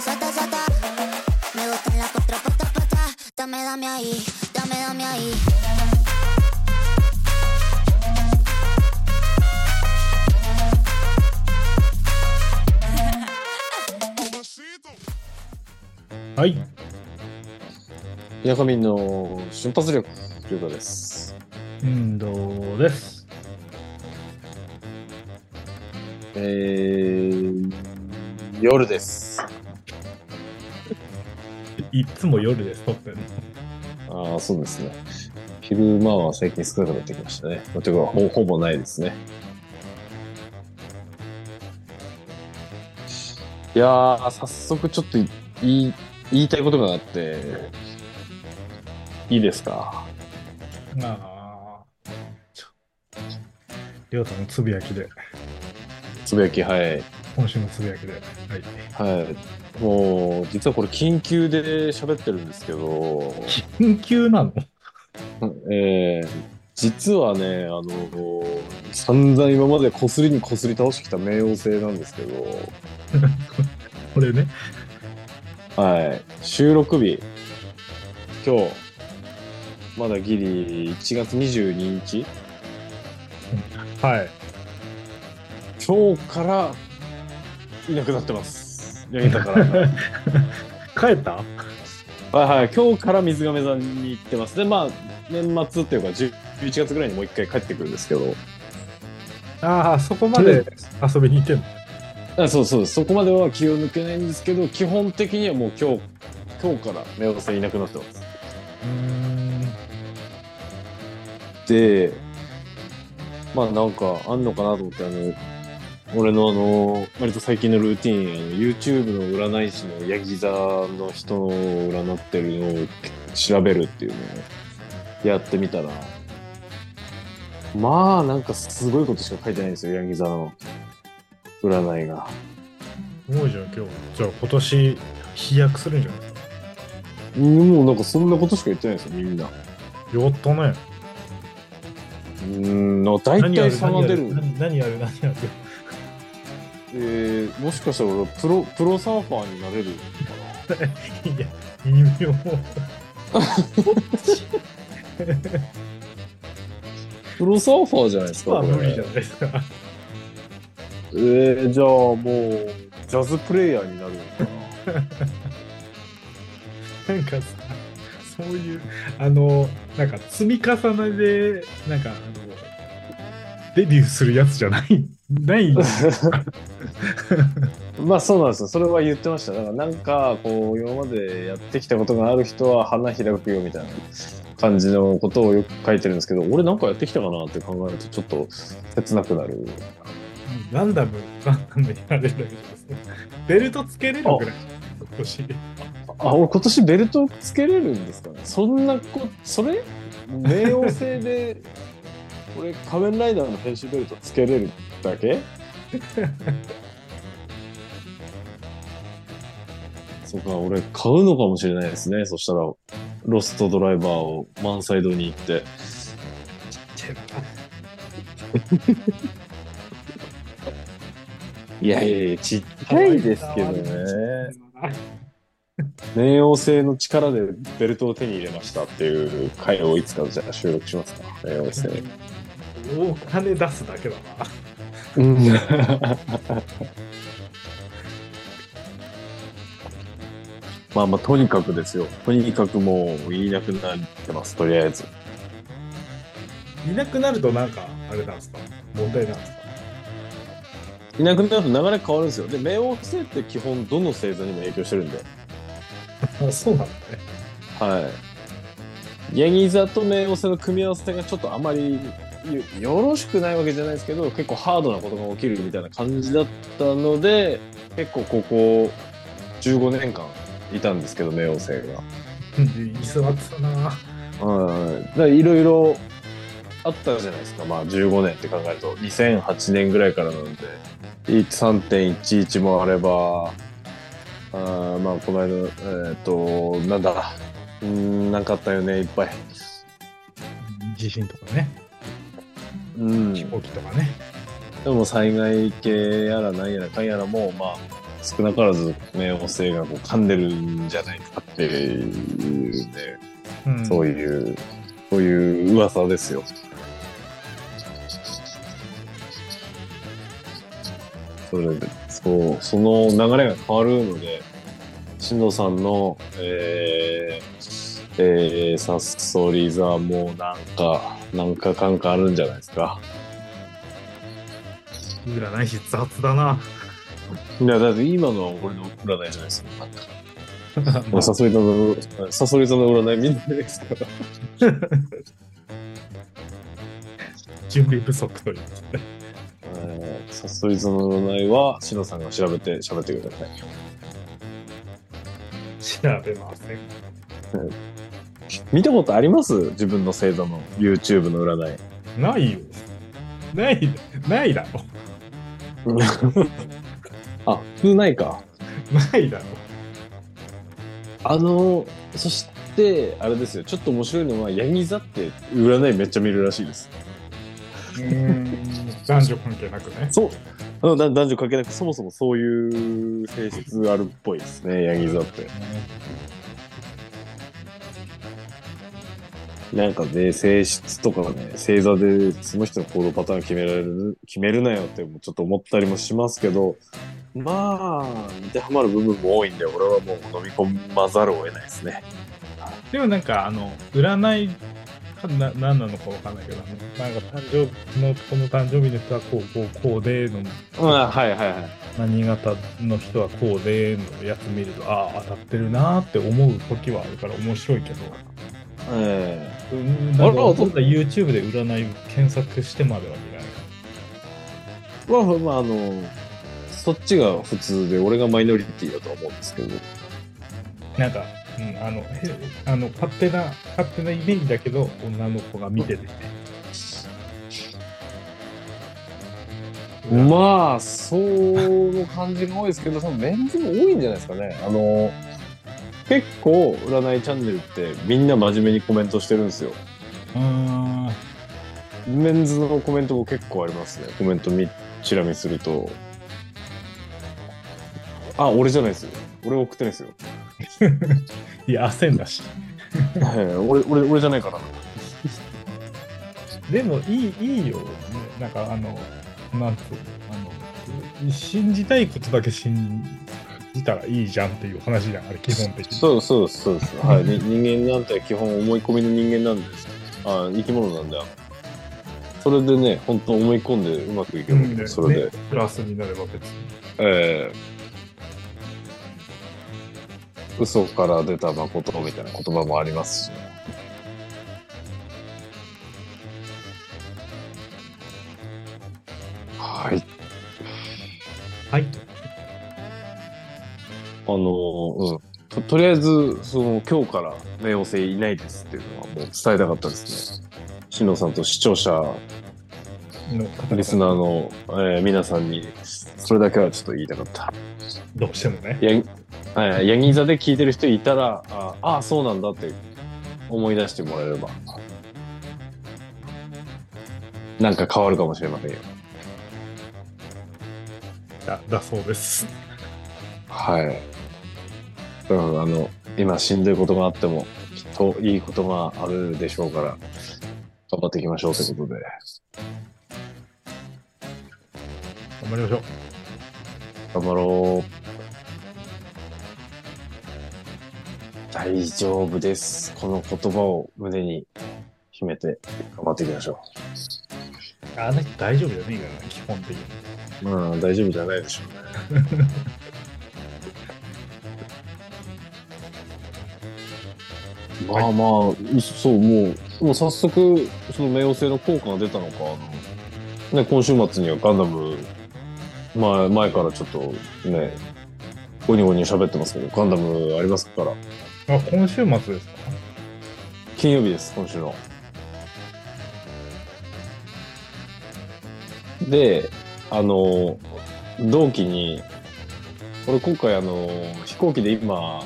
sata, sata, sata. Me gustan las cuatro patas, patas. Dame, dame ahí, dame, dame ahí. い。ヤカミンの瞬発力、りゅうたです。運動です。えー、夜です。いつも夜です、撮ってんの。ああ、そうですね。昼間は最近少なくなってきましたね。まあというかほ、ほぼないですね。いやー、早速ちょっとい言い言いたいことがあって、いいですか？ああ。ちょりょうたのつぶやきで、つぶやき、はい。今週のつぶやきで。はい。はい。もう、実はこれ緊急で喋ってるんですけど、緊急なの？えー実はね、あの、散々今までこすりにこすり倒してきた冥王星なんですけど、これね。はい。収録日、今日、まだギリ1月22日はい。今日からいなくなってます。ヤギタから。は い帰った？はい。今日から水亀座に行ってます。で、まあ、年末っていうか10 11月ぐらいにもう一回帰ってくるんですけど、ああ、そこまで遊びに行ってんの？あそうそうそこまでは気を抜けないんですけど基本的にはもう今日今日から目をせいなくなってます。でまあなんかあんのかなと思ってあの俺のあの割と最近のルーティンあの YouTube の占い師のヤギ座の人の占ってるのを調べるっていうのをやってみたらまあなんかすごいことしか書いてないんですよヤギ座の占いが。すごいじゃん、今日。じゃあ今年飛躍するんじゃない？ですか。もうなんかそんなことしか言ってないですよみんな。やったね。うーん、なんか大体差が出る。何何やる何やるえー、もしかしたら俺プロ、プロサーファーになれる？か いや、微妙。な。プロサーファーじゃないですか、こ無理じゃないですか。えー、じゃあもう、ジャズプレイヤーになるのかな。なんかさ、そういう、あの、なんか積み重ねで、なんか、あの、デビューするやつじゃない、ない。まあそうなんですよ。それは言ってました。だからなんか、こう、今までやってきたことがある人は花開くよみたいな感じのことをよく書いてるんですけど、俺なんかやってきたかなって考えるとちょっと切なくなる。ランダム、ランダムにやれるだけです。ベルトつけれるぐらい。今年。あ、俺今年ベルトつけれるんですかねそんなこ、それ冥王星で、俺仮面ライダーの編集ベルトつけれるだけ？そうか、俺買うのかもしれないですね。そしたら、ロストドライバーを満載度に行って。いやいやいや、ちっちゃいですけどね。冥王星の力でベルトを手に入れましたっていう回をいつかじゃあ収録しますか？冥王星。お金出すだけだな。うん。まあまあ、とにかくですよ。とにかくもう言いなくなってます、とりあえず。いなくなるとなんか、あれなんですか？問題なんですか？いなくなると流れ変わるんですよ。で、冥王星って基本どの星座にも影響してるんで。あ そうなんだね。はい。ヤギ座と冥王星の組み合わせがちょっとあまりよよろしくないわけじゃないですけど、結構ハードなことが起きるみたいな感じだったので、結構ここ15年間いたんですけど、冥王星が。うん居座ってたな。はい。だからいろいろあったじゃないですか。まあ15年って考えると、2008年ぐらいからなんで、3.11もあれば、あーまあこの間、えっ、と、なんだ、うーん、なんかあったよね、いっぱい。地震とかね。うん。飛行機とかね。でも災害系やらなんやらかんやらも、まあ、少なからず冥王星がこう噛んでるんじゃないかっていうね、うんそういう、そういう噂ですよ。それで、そう、その流れが変わるので、新藤さんの、えー、えー、サッソリ座もなんか、なんか感かあるんじゃないですか。占い師雑だな。いや、だって今のは俺の占いじゃないですか。もうサソリ座の、サソリ座の占いみんなですから。準備不足という。えーサソリ座の占いは、シノさんが調べて喋ってください。調べません。見たことあります？自分の星座の YouTube の占い。ないよ。ない、ないだろ。あ、普通ないか。ないだろ。あの、そして、あれですよ、ちょっと面白いのは、ヤギ座って占いめっちゃ見るらしいです。うん。男女関係なくね。そう。うんだ男女関係なく、そもそもそういう性質あるっぽいですね、ヤギ座って。なんかね、性質とかね、星座でその人の行動パターン決められる、決めるなよってもちょっと思ったりもしますけど、まあ、当てはまる部分も多いんで、俺はもう飲み込まざるを得ないですね。でもなんか、あの、占いかな、何なのかわかんないけど、なんか誕生日の、この誕生日の人はこう、こう、こうでの、うん、はいはいはい。何型の人はこうでのやつ見ると、ああ、当たってるなーって思う時はあるから面白いけど、えうん、だからあらそんな YouTube で占い検索してまでは見ない。えまあまあ、あの、そっちが普通で、俺がマイノリティだとは思うんですけど。なんか、うん、あの、へあの勝手な、勝手なイメージだけど、女の子が見てて、まあ、その感じが多いですけど、そのメンズも多いんじゃないですかね。あの、結構、占いチャンネルってみんな真面目にコメントしてるんですよ。うーん、メンズのコメントも結構ありますね。コメントみ、チラ見すると。あ、俺じゃないですよ。俺送ってないですよ。いや、焦んだし。はい俺、俺、俺じゃないから。でも、いい、いいよ、ね。なんか、あの、なんつうの、あの、信じたいことだけ信じたらいいじゃんっていう話じゃん、あれ、基本的に。そうそうそうです。はい。に 人間なんて基本思い込みの人間なんです。あ生き物なんだ。それでね、本当思い込んでうまくいけば、うんでそれで。ねプラスになれば別に。ええ嘘から出た誠みたいな言葉もありますしね。はい。はい。あのうん。ととりあえず、その、今日から冥王星いないですっていうのはもう伝えたかったですね。しのさんと視聴者、の方リスナーの、えー皆さんに、それだけはちょっと言いたかった。どうしてもね。やはいヤギ座で聞いてる人いたら、ああ、そうなんだって思い出してもらえれば、なんか変わるかもしれませんよ。だだそうです。はい。だから、あの、今しんどいことがあっても、きっといいことがあるでしょうから、頑張っていきましょうということで。頑張りましょう。頑張ろう。大丈夫です。この言葉を胸に秘めて頑張っていきましょあの人大丈夫じゃねえからね、基本的に。う。まあ、大丈夫じゃないでしょうね。まあまあ、そう、もう、もう早速、その冥王星の効果が出たのか、あの、ね、今週末にはガンダム、前、前からちょっとね、ゴニゴニ喋ってますけど、ガンダムありますから、あ、今週末ですか？金曜日です、今週の。で、あの、同期に、俺今回あの、飛行機で今、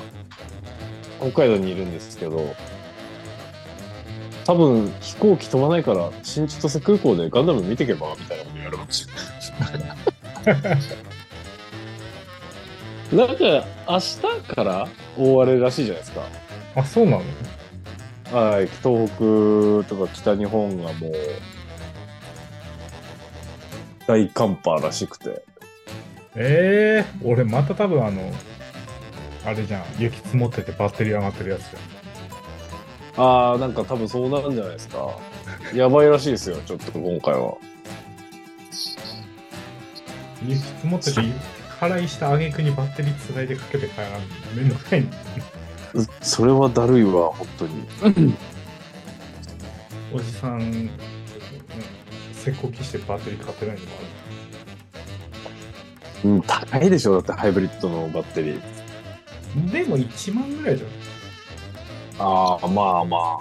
北海道にいるんですけど、多分飛行機飛ばないから新千歳空港でガンダム見てけばみたいなこと言われました。なんか、明日から大荒れらしいじゃないですか。あ、そうなの？はい、東北とか北日本がもう、大寒波らしくて。ええ俺また多分あの、あれじゃん、雪積もっててバッテリー上がってるやつじゃん。ああ、なんか多分そうなるんじゃないですか。やばいらしいですよ、ちょっと今回は。雪積もってて、払いした挙句にバッテリーつないでかけて帰らんのめんどくさいねそれはだるいわ、本当に。おじさん、ね、せっこきしてバッテリー買ってないのもある。うん、高いでしょ、だってハイブリッドのバッテリー。でも1万ぐらいじゃん。ああ、まあまあ。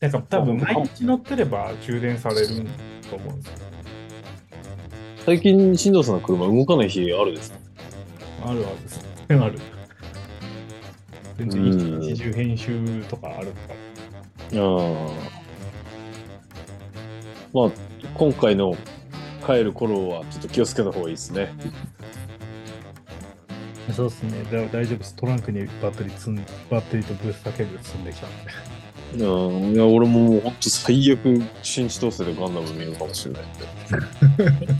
なんか多分毎日乗ってれば充電されると思うんですよ。最近、新藤さんの車動かない日あるですか？あるある。ある。全然うん一日中編集とかあるから。ああ。まあ、今回の帰る頃はちょっと気をつけた方がいいですね。そうですね。だ大丈夫です。トランクにバッテリー積んバッテリーとブースターケーブル積んできたんで。うん、いや、俺ももう本当最悪、新千歳でガンダム見るかもしれないんで。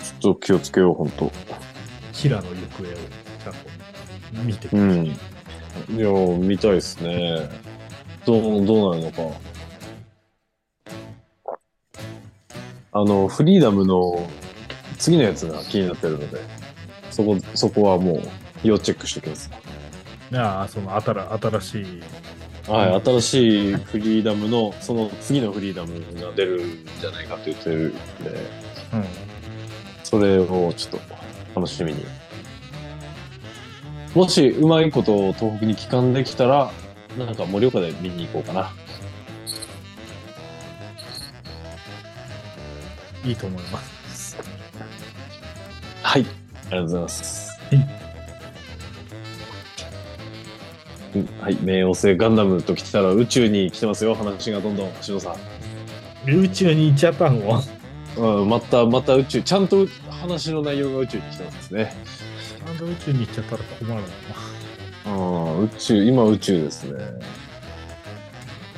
ちょっと気をつけよう、本当。キラの行方をちゃんと見てくる。うん。いや、見たいですね。どう、どうなるのか。あの、フリーダムの次のやつが気になってるので、そこ、そこはもう、要チェックしておきます。ああ、その新新しい。はい、新しいフリーダムの、その次のフリーダムが出るんじゃないかって言ってるんで、うん。それをちょっと楽しみに。もしうまいことを東北に帰還できたら、なんか盛岡で見に行こうかな。いいと思います。はい。ありがとうございます。うんはい。冥王星ガンダムと来たら宇宙に来てますよ。話がどんどん。しのさ宇宙に行っちゃったのん。うん、また、また宇宙。ちゃんと話の内容が宇宙に来てますね。ちゃんと宇宙に行っちゃったら困るうん、宇宙、今宇宙ですね。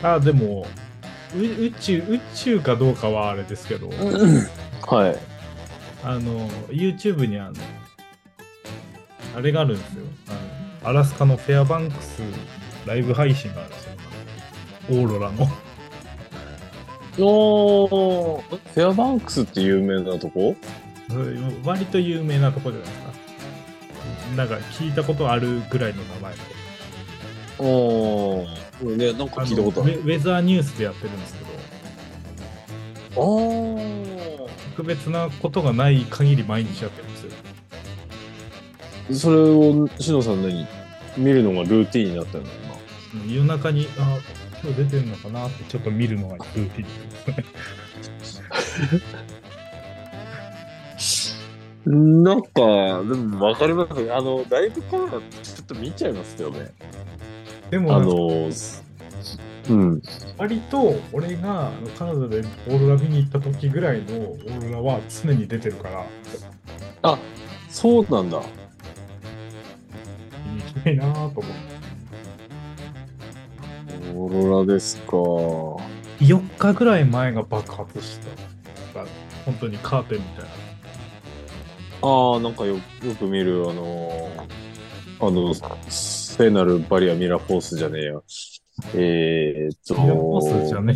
な。ああ、でも、う宇宙、宇宙かどうかはあれですけど、はい。あの、YouTube にあの、あれがあるんですよ。あの、アラスカのフェアバンクスライブ配信があるんですよ。オーロラの。おー、フェアバンクスって有名なとこ？割と有名なとこじゃないですか。なんか聞いたことあるぐらいの名前のおー、ね、なんか聞いたことある。のウェザーニュースでやってるんですけど、おー。特別なことがない限り毎日やってるんですよ。それを、しのさん何？見るのがルーティンになったの？うん夜中に、あ、今日出てるのかなってちょっと見るのがルーティンですね。なんか、でもわかりますあの、だいぶコロナちょっと見ちゃいますよね。でも、あの、うん。割と俺がカナダでオーロラ見に行った時ぐらいのオーロラは常に出てるから、あ、そうなんだ。見に行きたいなと思って。オーロラですか。4日ぐらい前が爆発した。本当にカーテンみたいな。ああ、なんかよよく見る、あのーあの、聖なるバリアミラーフォースじゃねえや。えー、っと、ミラーフォースじゃね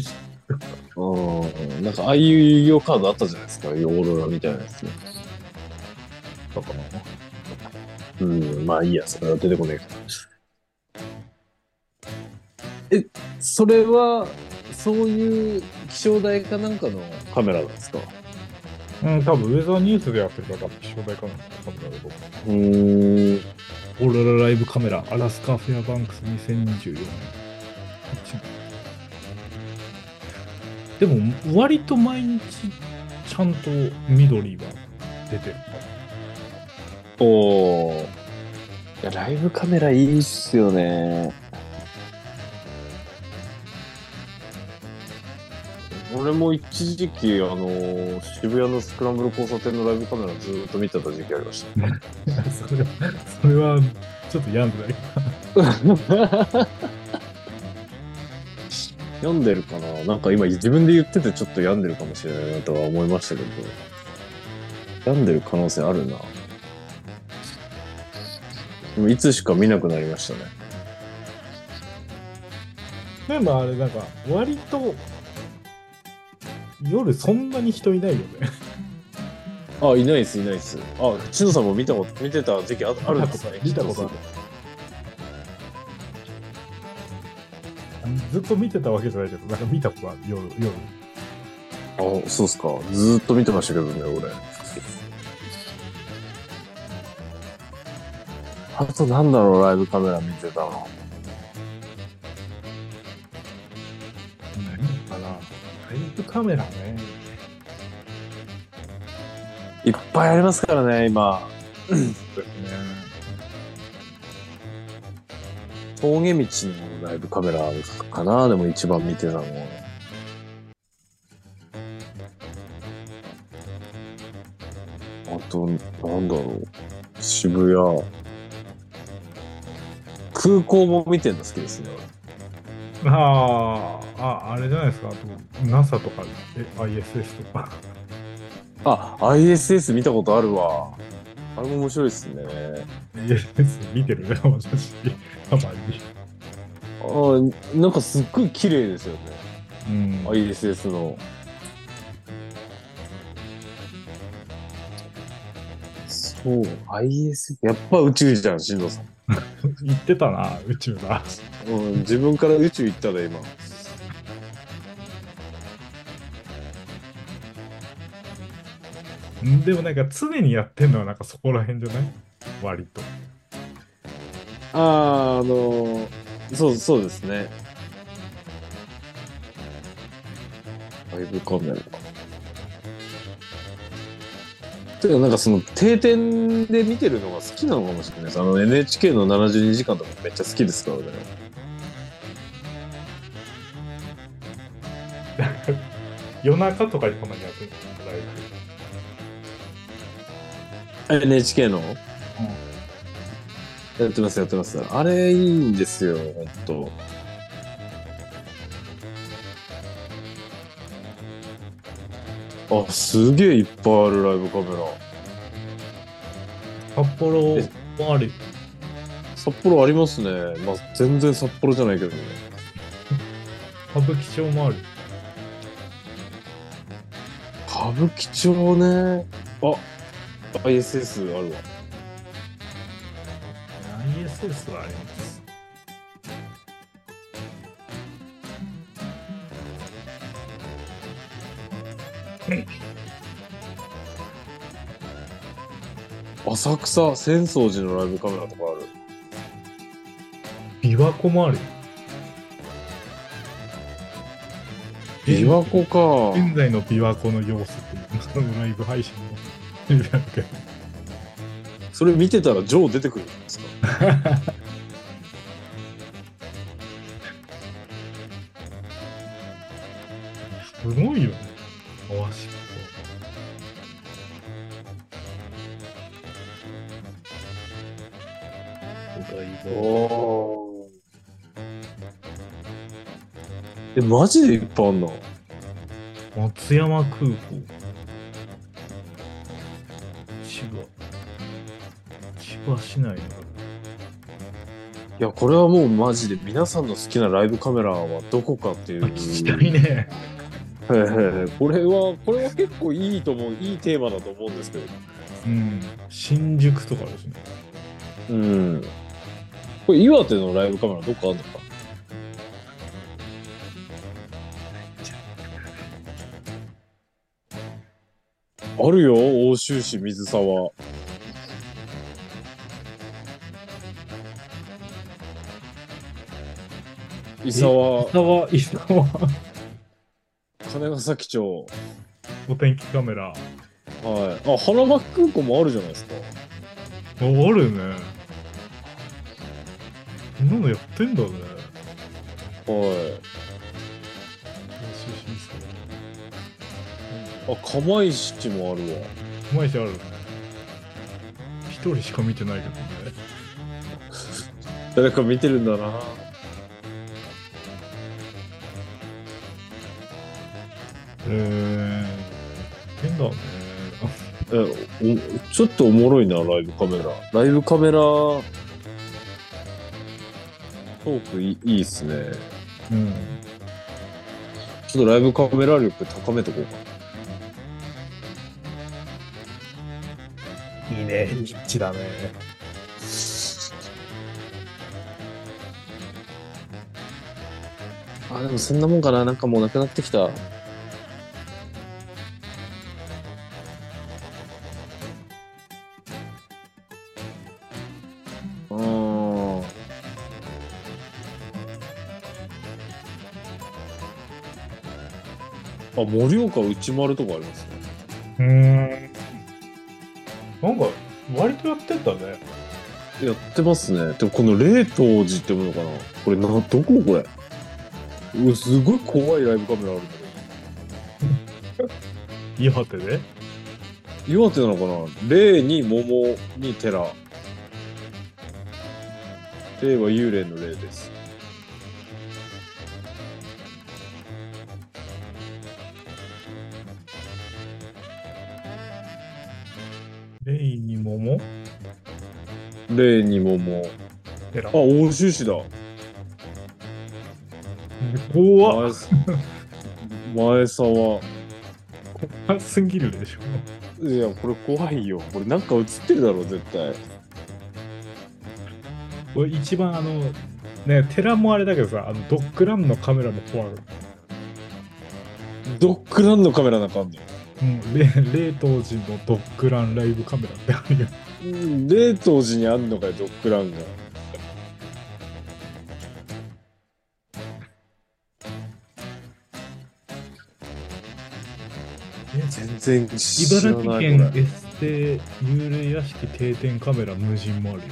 うん、なんかああいう遊戯王カードあったじゃないですか、オーロラみたいなやつ。とかな。うん、まあいいや、それは出てこねえから。え、それは、そういう気象台かなんかのカメラなんですか？うん、多分ウェザーニュースでやってるから、気象台かなカメラで僕。うーん。オーロラライブカメラ、アラスカフェアバンクス2024年。でも、割と毎日、ちゃんと緑は出てる。おー。いや、ライブカメラいいっすよね。俺も一時期、あの渋谷のスクランブル交差点のライブカメラずっと見てた時期ありました。それは、それは、ちょっと病んでない。病んでるかななんか今自分で言っててちょっと病んでるかもしれないなとは思いましたけど。病んでる可能性あるな。でもいつしか見なくなりましたね。でもあれ、なんか、割と、夜そんなに人いないよね。あ、いないです、いないです。あ、千野さんも見たこと、見てた時期ああるんですね。見たことある。ずっと見てたわけじゃないけど、なんか見たことある、夜。夜あ、そうっすか。ずーっと見てましたけどね、俺。あとなんだろう、ライブカメラ見てたの。イブカメラね。いっぱいありますからね、今。そうですね。峠道のライブカメラかな、でも一番見てたのは。あと、なんだろう。渋谷。空港も見てるの好きですね。ああ、あ、あれじゃないですか？あと、NASA とか、え ISS とか。あ、ISS 見たことあるわ。あれも面白いですね。ISS 見てるね、私。たまに。あなんかすっごい綺麗ですよね。うん。ISS の。そう、ISS。やっぱ宇宙じゃん、進藤さん。言ってたな、宇宙だ。うん、自分から宇宙行ったで、今。でもなんか常にやってんのはなんかそこら辺じゃない？割と。ああ、あのそう、そうですね。ライブカメラ。てか、なんかその定点で見てるのが好きなのかもしれないです。あの NHK の72時間とかめっちゃ好きですからね。夜中とかにたまにやってるライブ。NHK の、やってますやってます。あれいいんですよほんと。あすげえいっぱいあるライブカメラ。札幌ある。札幌ありますね。まあ全然札幌じゃないけどね。歌舞伎町もある。歌舞伎町ね。あ ISS あるわ ISS はあります。浅草浅草寺のライブカメラとかある琵琶湖もあるよ。琵琶湖か現在の琵琶湖の様子っていう、そのライブ配信の。それ見てたらジョー出てくるんですか？すごいよね。回し方。お台場。おえ、マジでいっぱいあんな。松山空港。千葉市内にある。いや、これはもうマジで皆さんの好きなライブカメラはどこかっていう。あ聞きたいね。これは、これは結構いいと思う、いいテーマだと思うんですけど。うん。新宿とかですね。うん。これ岩手のライブカメラどっかあるのか？あるよ、奥州市水沢。伊沢、伊沢、伊沢、金ヶ崎町。お天気カメラ。はい。あ、花巻空港もあるじゃないですか。あ、あるね。こんなのやってんだね。はい。練習しますかあ、釜石もあるわ。毎日ある。一人しか見てないけどね。誰か見てるんだな。えー、変だね。えおちょっとおもろいな、ライブカメラ。ライブカメラ、トークいいいいっすね。うん。ちょっとライブカメラ力高めとこうか。いいね、ニッチだね。あ、でもそんなもんかな。なんかもうなくなってきた。あ、盛岡内丸とかありますね。うーん。なんか、割とやってんだね。やってますね。でもこの冷凍寺ってものかなこれな、どここれうわすごい怖いライブカメラあるんだけど。岩手で？岩手なのかな霊に桃に寺。霊は幽霊の霊です。レイに桃霊に桃。ペラあ、。欧州市だ。怖っ前前沢。怖すぎるでしょ。いや、これ怖いよ。これなんか映ってるだろ、絶対。これ一番あの、ね、寺もあれだけどさ、あのドッグランのカメラも怖い。ドッグランのカメラなんかあんのうん、冷冷凍時のドッグランライブカメラってあるよ。うん冷凍時にあんのかよ、ドッグランが。全然茨城県エステ幽霊屋敷定点カメラ無人もあるよ。ち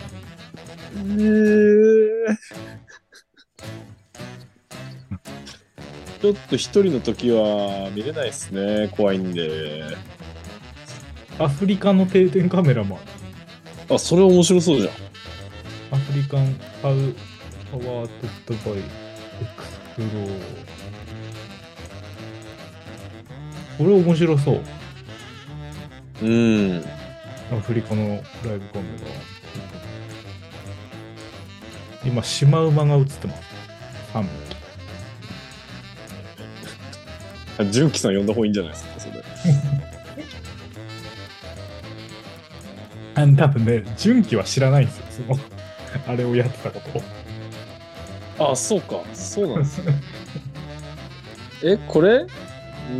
ょっと一人の時は見れないですね。怖いんで。アフリカの定点カメラもある。あ、それ面白そうじゃん。 African pow powered by Explore。これ面白そう。うん。アフリカのライブカメラ。今、シマウマが映ってます。3匹。純喜さん呼んだ方がいいんじゃないですか、それ。あの多分ね、純喜は知らないんですよ。その、あれをやってたことを。あ、そうか。そうなんです。え、これ？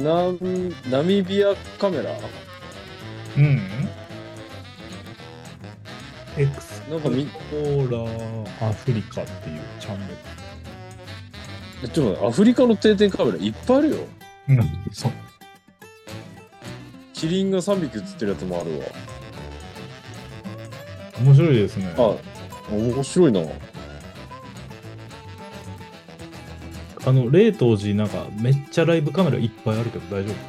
ナナミビアカメラ？うん。エクスなんかみ、プローラーアフリカっていうチャンネえちょっと待ってアフリカの定点カメラいっぱいあるよ。ル。うん、そう。キリンが3匹写ってるやつもあるわ。面白いですね。あ、面白いな。あの、冷凍時なんかめっちゃライブカメラいっぱいあるけど大丈夫か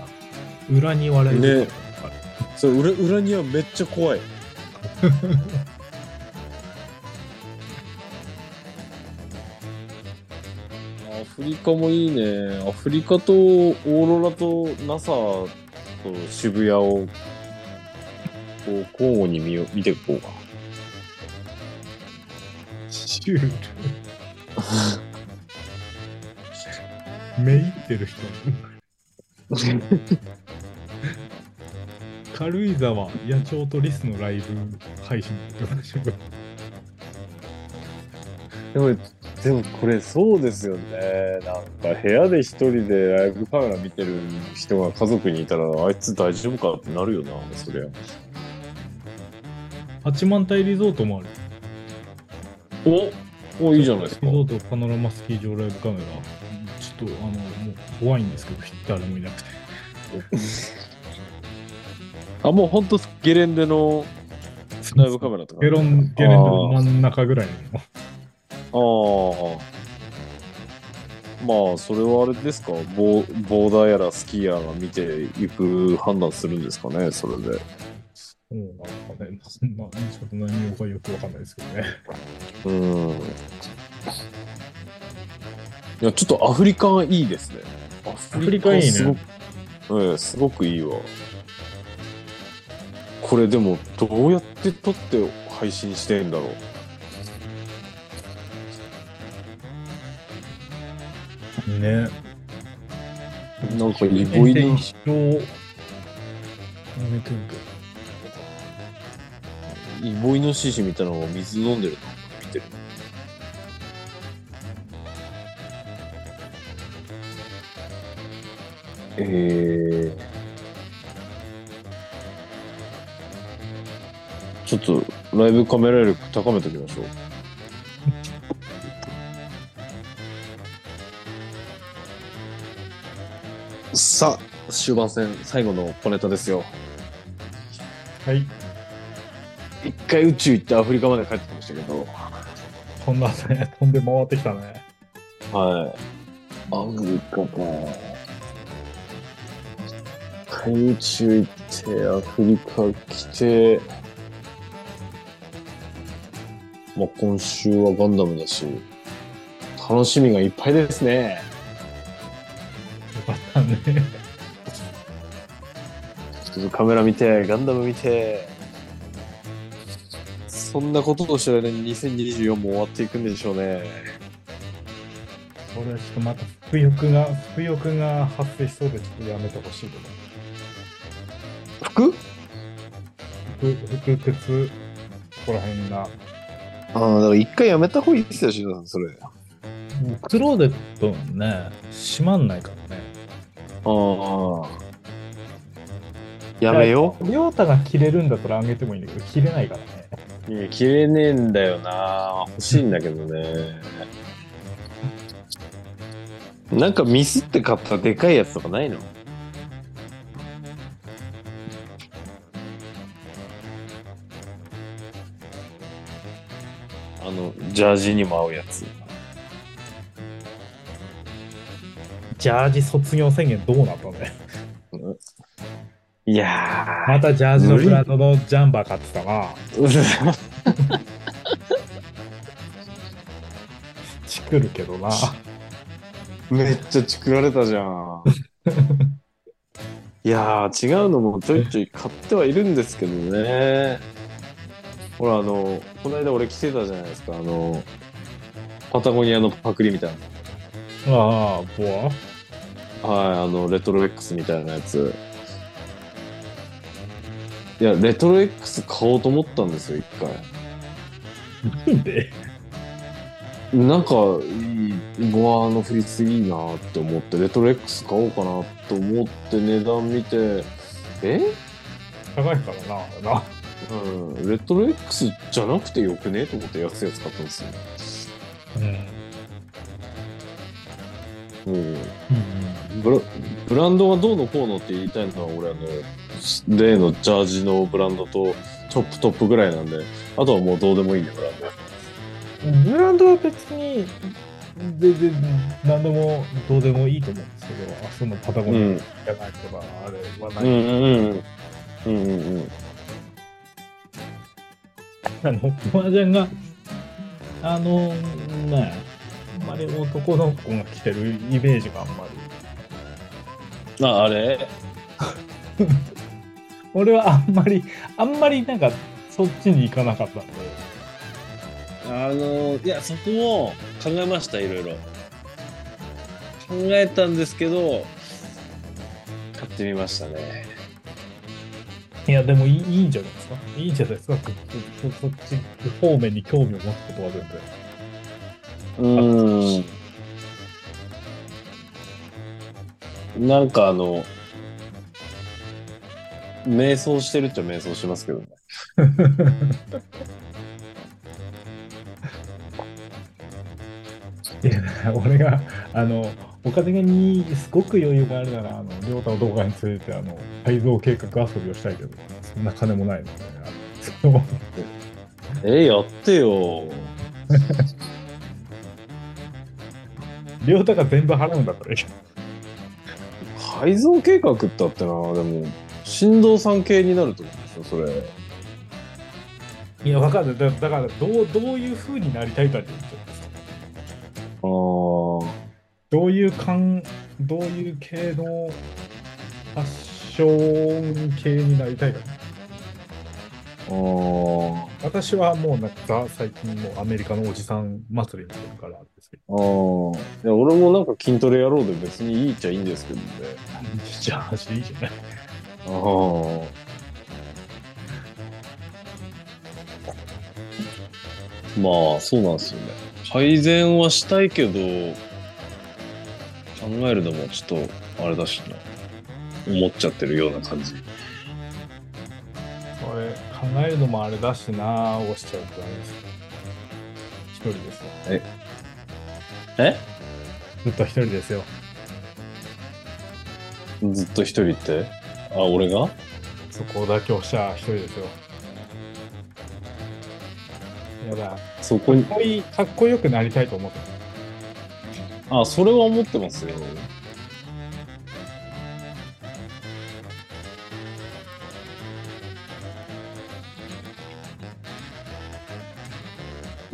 な？裏に笑いブカメラとかあるそれ裏裏にはめっちゃ怖い。フリカもいいね。アフリカとオーロラと NASA と渋谷をこう交互に見よ見ていこうか。シュール。めいってる人。軽井沢野鳥とリスのライブ配信でも、でもこれそうですよね。なんか部屋で一人でライブカメラ見てる人が家族にいたら、あいつ大丈夫かってなるよな、そりゃ。八幡平リゾートもある。おお、いいじゃないですかリ。ゾートパノラマスキー場ライブカメラ。ちょっとあの、もう怖いんですけど、誰もいなくて。あ、もうほんとゲレンデのライブカメラとか、ゲロン、ゲレンデの真ん中ぐらいの。ああ。まあ、それはあれですか？ボボーダーやらスキーヤーが見ていく判断するんですかね、それで。そうなんかね、まあ、ちょっと何をかよくわかんないですけどね。うん。いや、ちょっとアフリカいいですね。アフフリカいいねすごく、ええすごくいいわ。これでも、どうやって撮って配信してんだろう。ね。なんかイボイノ一生、やめてんけど。イボイノシシみたいなのが水飲んでるの？見てる。えー、ちょっとライブカメラ力高めておきましょう。さあ、終盤戦最後の小ネタですよ。はい。一回宇宙行ってアフリカまで帰ってきましたけど、飛んだね。飛んで回ってきたね。はい。アフリカか。一回宇宙行って、アフリカ来て、まあ、今週はガンダムだし、楽しみがいっぱいですね。ね。ちょっとカメラ見て、ガンダム見て、そんなことをしてる間に2024も終わっていくんでしょうね。これちょっとまた服欲が、服欲が発生しそうでちょっとやめてほしいけど。服？服、服、靴、ここら辺が。ああ、だから一回やめた方がいいですよ、シノさん、それ。クローゼットね、閉まんないからね。ああ。やめよりょうたが着れるんだったらあげてもいいんだけど、着れないからね。う。いや、着れねえんだよな。欲しいんだけどね。なんかミスって買ったでかいやつとかないの？あの、ジャージにも合うやつ。ジャージ卒業宣言どうなったのね？いやまたジャージのブランドのジャンバー買ってたな。ー。チクるけどな。めっちゃチクられたじゃん。いやー、違うのもちょいちょい買ってはいるんですけどね。ほら、あの、この間俺着てたじゃないですか、あの、パタゴニアのパクリみたいああ、ボア？な。はい、あの、レトロ X みたいなやつ。いや、レトロ X 買おうと思ったんですよ、一回。なんで？なんか、いい、ボアのフリースいいなって思って、レトロ X 買おうかなと思って値段見て、え？高いからな、な。うん、レトロ X じゃなくてよくね？と思って安いやつ買ったんですよ。うん。うん、うんブラブランドがどうのこうのって言いたいのは俺あの例のジャージのブランドとトップトップぐらいなんであとはもうどうでもいいねブランドブランドは別に、全然何でもどうでもいいと思うんですけど、あそのパタゴニアうんじゃないとか、あれはうない。んうんうんうんうんあの、マージャンが、あの、ね、あんまり男の子が着てるイメージがあんまり。ああれ？俺はあんまり、あんまりなんか、そっちに行かなかったんで。あのいやそこも考えましたいろいろ考えたんですけど買ってみましたねいや、でもいいいいんじゃないですか？いいんじゃないですか？そそそっち方面に興味を持つことは全然。うんなんかあの瞑想してるっちゃ瞑想しますけどね。いや、俺が、あの、お金にすごく余裕があるなら、あの、りょうたの動画について、あの、改造計画遊びをしたいけど、そんな金もないので、そのえやってよ。亮太が全部払うんだったらいいけど改造計画ってあってな、でも、振動さん系になると思うんですよ、それ。いや、わかんない。だだから、どう、どういう風になりたいかって言ってますあーどういう感、どういう系のファッション系になりたいか？あー私はもうなんか、ザ最近もうアメリカのおじさん祭りになってるからですけど。あーいや俺もなんか筋トレやろうで別にいいっちゃいいんですけどね。じゃあ、いいじゃない。ああ。まあ、そうなんですよね。改善はしたいけど、考えるのもちょっと、あれだしな。思っちゃってるような感じ。これ、考えるのもあれだしなーをしちゃうとダメですよ。一人ですよ。え？ずっと一人ですよ。ずっと一人って？あ、俺が？そこだけおっしゃ一人ですよ。やだ。そこに、かっこいい、かっこよくなりたいと思ってあ、それは思ってますよ。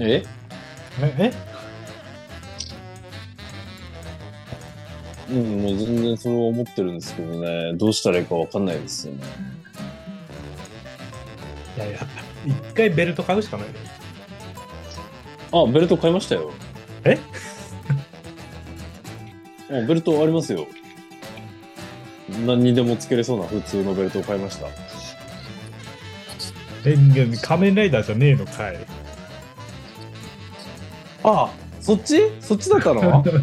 え？え？え？うん、もう全然それは思ってるんですけどね、どうしたらいいかわかんないですよね。いやいや、一回ベルト買うしかないよ。あ、ベルト買いましたよ。え？あ、ベルトありますよ。何にでもつけれそうな普通のベルトを買いました。え、仮面ライダーじゃねえのかい。あ、そっち？そっちだったの？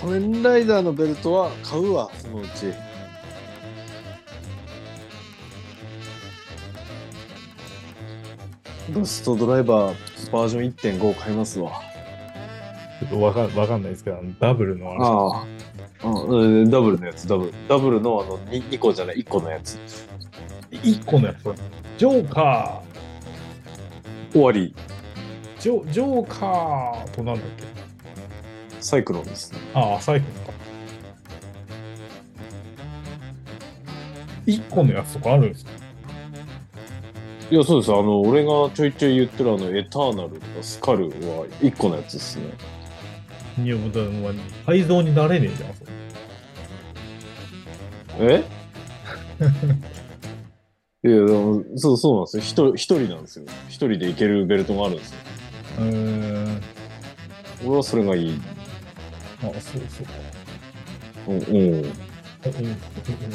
仮面ライダーのベルトは買うわ、そのうち。ロストドライバーバージョン1.5買いますわ。ちょっとわかわかんないですけど、ダブルのあれああ、うん、ダブルのやつ、ダブル。ダブルのあの 2, 2個じゃない、1個のやつ。一個のやつ。ジョーカ終わり。ー、ジョジョーカーとなんだっけ？サイクロンですね。ああ、サイクルか。一個のやつとかあるんですか？いや、そうです。あの、俺がちょいちょい言ってるあの、エターナルとかスカルは1個のやつですね。いや、もうだもう改造になれねえじゃん、それえ？いや、そう、そうなんですよ。一人、一人なんですよ。一人でいけるベルトがあるんですよ。うーん。俺はそれがいい。あ、そうそうか。うん。う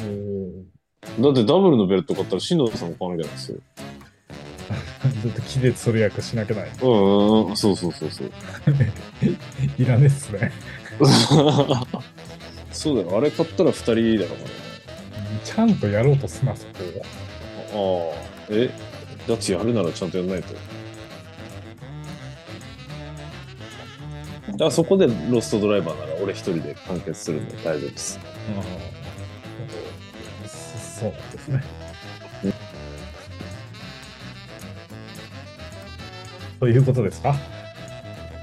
んだってダブルのベルト買ったら、新藤さんも買わなきゃなんですよ。ずっと気絶する役しなきゃない？うんうんうん。そうそうそうそう。いらねえっすね。そうだよ。あれ買ったら二人だからね。ちゃんとやろうとすな、そこああ。えだってやるならちゃんとやんないと。だからそこでロストドライバーなら俺一人で完結するんで大丈夫です。ああ。そそうですね。ということですか？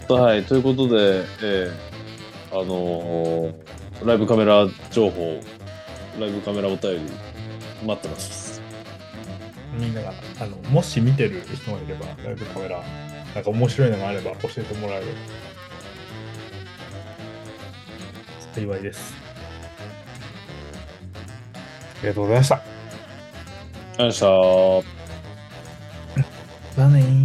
はい、ということで、えーあのーライブカメラ情報、ライブカメラお便り待ってます。みんなが、あの、もし見てる人がいれば、ライブカメラ、なんか面白いのがあれば教えてもらえる。幸いです。ありがとうございました。ありがとうございました。だねー。